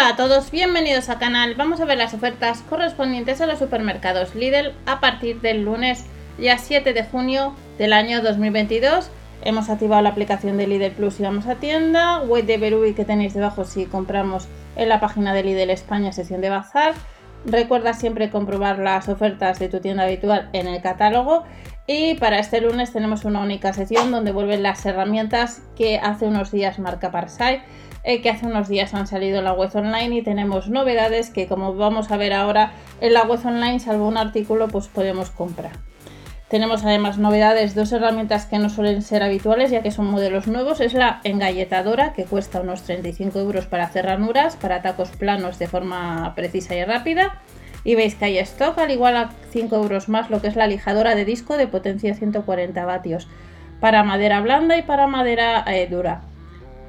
Hola a todos, bienvenidos al canal. Vamos a ver las ofertas correspondientes a los supermercados Lidl a partir del lunes ya 7 de junio del año 2022. Hemos activado la aplicación de Lidl Plus y vamos a tienda. Wait de Berui que tenéis debajo si compramos en la página de Lidl España, sección de bazar. Recuerda siempre comprobar las ofertas de tu tienda habitual en el catálogo. Y para este lunes tenemos una única sección donde vuelven las herramientas que hace unos días marca Parsai eh, que hace unos días han salido en la web online y tenemos novedades que como vamos a ver ahora en la web online, salvo un artículo, pues podemos comprar. Tenemos además novedades, dos herramientas que no suelen ser habituales ya que son modelos nuevos. Es la engalletadora que cuesta unos 35 euros para hacer ranuras, para tacos planos de forma precisa y rápida. Y veis que hay stock al igual a 5 euros más lo que es la lijadora de disco de potencia 140 vatios para madera blanda y para madera eh, dura.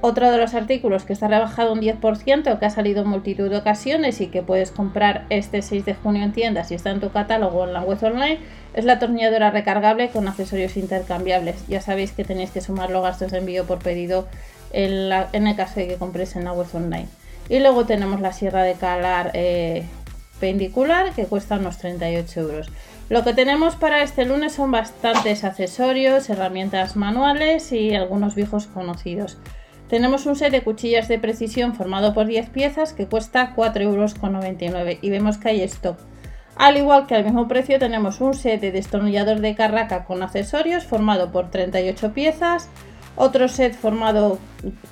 Otro de los artículos que está rebajado un 10%, que ha salido en multitud de ocasiones y que puedes comprar este 6 de junio en tiendas y está en tu catálogo en la web online, es la atornilladora recargable con accesorios intercambiables. Ya sabéis que tenéis que sumar los gastos de envío por pedido en, el caso de que compréis en la web online. Y luego tenemos la sierra de calar eh, pendicular que cuesta unos 38 euros. Lo que tenemos para este lunes son bastantes accesorios, herramientas manuales y algunos viejos conocidos. Tenemos un set de cuchillas de precisión formado por 10 piezas que cuesta 4,99 euros y vemos que hay stock. Al igual que al mismo precio tenemos un set de destornillador de carraca con accesorios formado por 38 piezas, otro set formado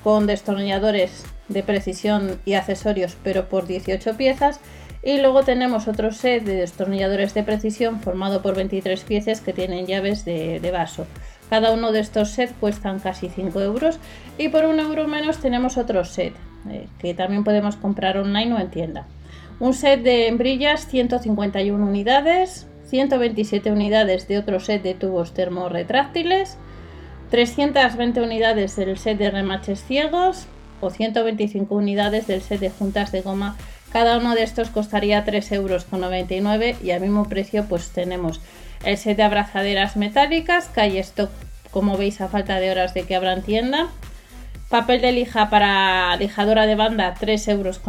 con destornilladores de precisión y accesorios pero por 18 piezas y luego tenemos otro set de destornilladores de precisión formado por 23 piezas que tienen llaves de, vaso. Cada uno de estos sets cuestan casi 5 euros y por un euro menos tenemos otro set eh, que también podemos comprar online o en tienda. Un set de hembrillas 151 unidades, 127 unidades de otro set de tubos termorretráctiles, 320 unidades del set de remaches ciegos o 125 unidades del set de juntas de goma. Cada uno de estos costaría 3,99 euros y al mismo precio pues tenemos el set de abrazaderas metálicas, que hay stock, como veis, a falta de horas de que abran tienda. Papel de lija para lijadora de banda, 3,99 euros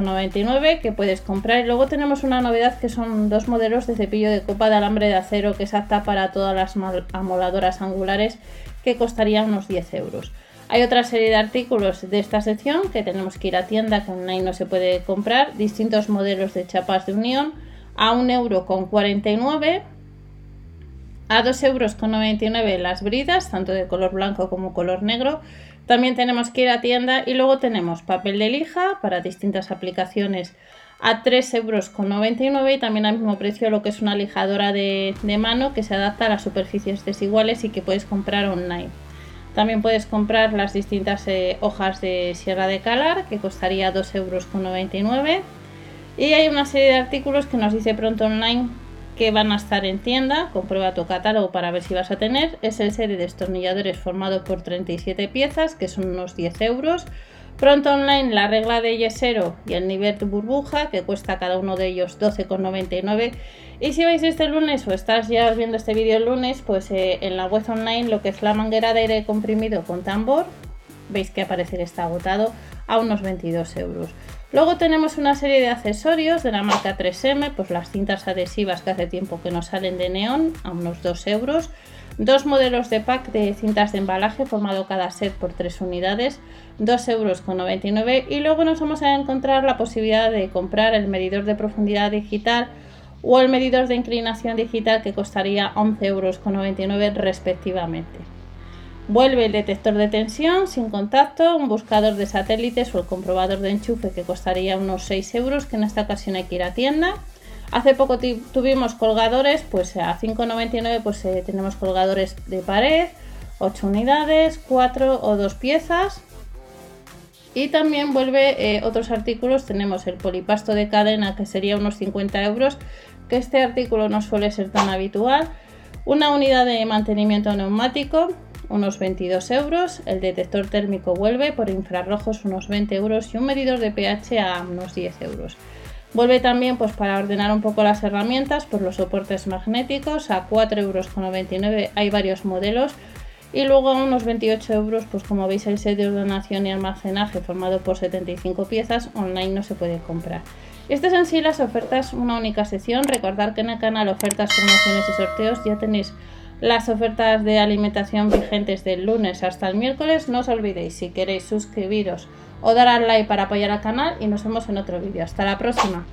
que puedes comprar. Y luego tenemos una novedad que son dos modelos de cepillo de copa de alambre de acero que es apta para todas las amoladoras angulares que costarían unos 10 euros. Hay otra serie de artículos de esta sección que tenemos que ir a tienda que online no se puede comprar. Distintos modelos de chapas de unión a 1,49 euros a 2,99 euros las bridas, tanto de color blanco como color negro. También tenemos que ir a tienda y luego tenemos papel de lija para distintas aplicaciones a 3,99 euros y también al mismo precio lo que es una lijadora de, mano que se adapta a las superficies desiguales y que puedes comprar online. También puedes comprar las distintas eh, hojas de sierra de calar que costaría 2,99 euros. Y hay una serie de artículos que nos dice pronto online que van a estar en tienda, comprueba tu catálogo para ver si vas a tener, es el set de destornilladores formado por 37 piezas, que son unos 10 euros. Pronto online la regla de yesero y el nivel de burbuja, que cuesta cada uno de ellos 12,99. Y si vais este lunes o estás ya viendo este vídeo el lunes, pues eh, en la web online lo que es la manguera de aire comprimido con tambor, veis que aparece está agotado a unos 22 euros. Luego tenemos una serie de accesorios de la marca 3M, pues las cintas adhesivas que hace tiempo que nos salen de neón a unos 2 euros. Dos modelos de pack de cintas de embalaje formado cada set por 3 unidades, 2,99 euros. Y luego nos vamos a encontrar la posibilidad de comprar el medidor de profundidad digital o el medidor de inclinación digital que costaría 11,99 euros respectivamente. Vuelve el detector de tensión sin contacto, un buscador de satélites o el comprobador de enchufe que costaría unos 6 euros, que en esta ocasión hay que ir a tienda. Hace poco tuvimos colgadores, pues a 5,99 pues eh, tenemos colgadores de pared, 8 unidades, 4 o 2 piezas. Y también vuelve eh, otros artículos, tenemos el polipasto de cadena que sería unos 50 euros, que este artículo no suele ser tan habitual. Una unidad de mantenimiento neumático, unos 22 euros, el detector térmico vuelve por infrarrojos unos 20 euros y un medidor de pH a unos 10 euros. Vuelve también pues para ordenar un poco las herramientas por los soportes magnéticos a 4,99 euros hay varios modelos Y luego unos 28 euros, pues como veis el set de ordenación y almacenaje formado por 75 piezas, online no se puede comprar. Estas en sí las ofertas, una única sección. Recordad que en el canal Ofertas, Promociones y Sorteos ya tenéis las ofertas de alimentación vigentes del lunes hasta el miércoles. No os olvidéis si queréis suscribiros o dar al like para apoyar al canal y nos vemos en otro vídeo. Hasta la próxima.